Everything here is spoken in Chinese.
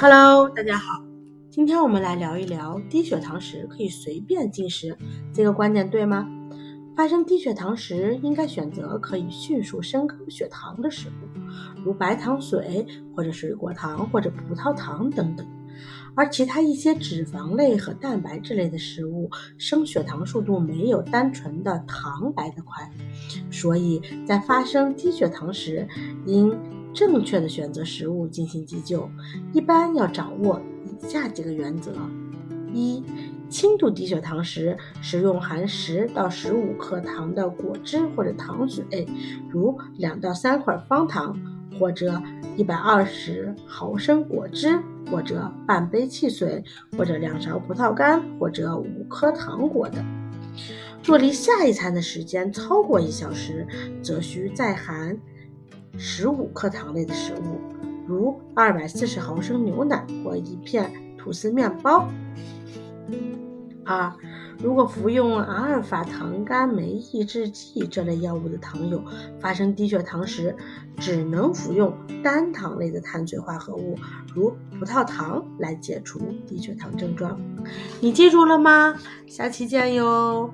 Hello，大家好，今天我们来聊一聊低血糖时可以随便进食，这个观点对吗？发生低血糖时，应该选择可以迅速升高血糖的食物，如白糖水或者水果糖或者葡萄糖等等。而其他一些脂肪类和蛋白质类的食物，升血糖速度没有单纯的糖来得快，所以在发生低血糖时，应正确的选择食物进行急救。一般要掌握以下几个原则：一、轻度低血糖时，食用含十到十五克糖的果汁或者糖水，如两到三块方糖，或者一百二十毫升果汁。或者半杯汽水，或者两勺葡萄干，或者五颗糖果等。若离下一餐的时间超过一小时，则需再含十五克糖类的食物，如二百四十毫升牛奶或一片吐司面包。二如果服用阿尔法糖苷酶抑制剂这类药物的糖友，发生低血糖时，只能服用单糖类的碳水化合物，如葡萄糖来解除低血糖症状。你记住了吗？下期见哟。